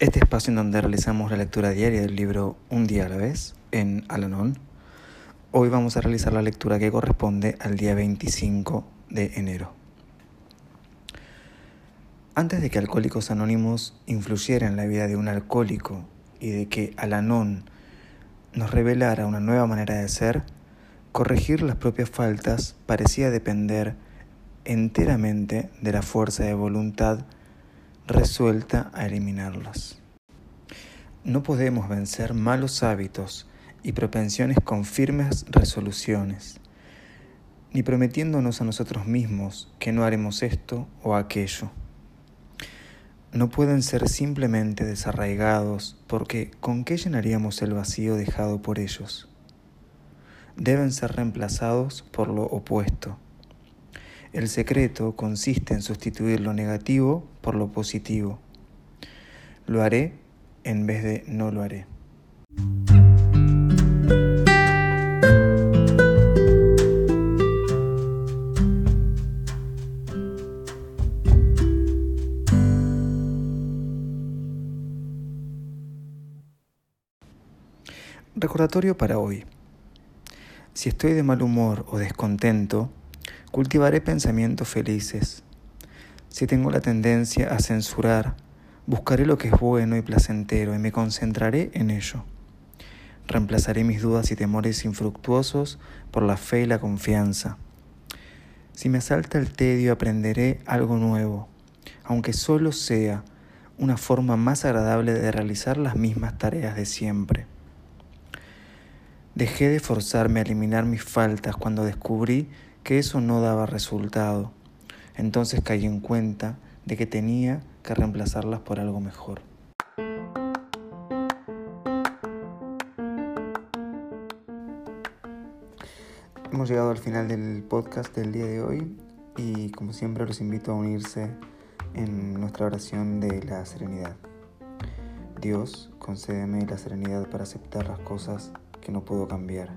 este espacio en donde realizamos la lectura diaria del libro Un día a la vez en Alanon. Hoy vamos a realizar la lectura que corresponde al día 25 de enero. Antes de que Alcohólicos Anónimos influyera en la vida de un alcohólico y de que Alanon nos revelara una nueva manera de ser, corregir las propias faltas parecía depender enteramente de la fuerza de voluntad resuelta a eliminarlas. No podemos vencer malos hábitos y propensiones con firmes resoluciones, ni prometiéndonos a nosotros mismos que no haremos esto o aquello. No pueden ser simplemente desarraigados porque ¿con qué llenaríamos el vacío dejado por ellos? Deben ser reemplazados por lo opuesto el secreto consiste en sustituir lo negativo por lo positivo. Lo haré en vez de no lo haré. Recordatorio para hoy. Si estoy de mal humor o descontento, Cultivaré pensamientos felices. Si tengo la tendencia a censurar, buscaré lo que es bueno y placentero y me concentraré en ello. Reemplazaré mis dudas y temores infructuosos por la fe y la confianza. Si me asalta el tedio, aprenderé algo nuevo, aunque solo sea una forma más agradable de realizar las mismas tareas de siempre. Dejé de forzarme a eliminar mis faltas cuando descubrí que eso no daba resultado. Entonces caí en cuenta de que tenía que reemplazarlas por algo mejor. Hemos llegado al final del podcast del día de hoy y como siempre los invito a unirse en nuestra oración de la serenidad. Dios, concédeme la serenidad para aceptar las cosas que no puedo cambiar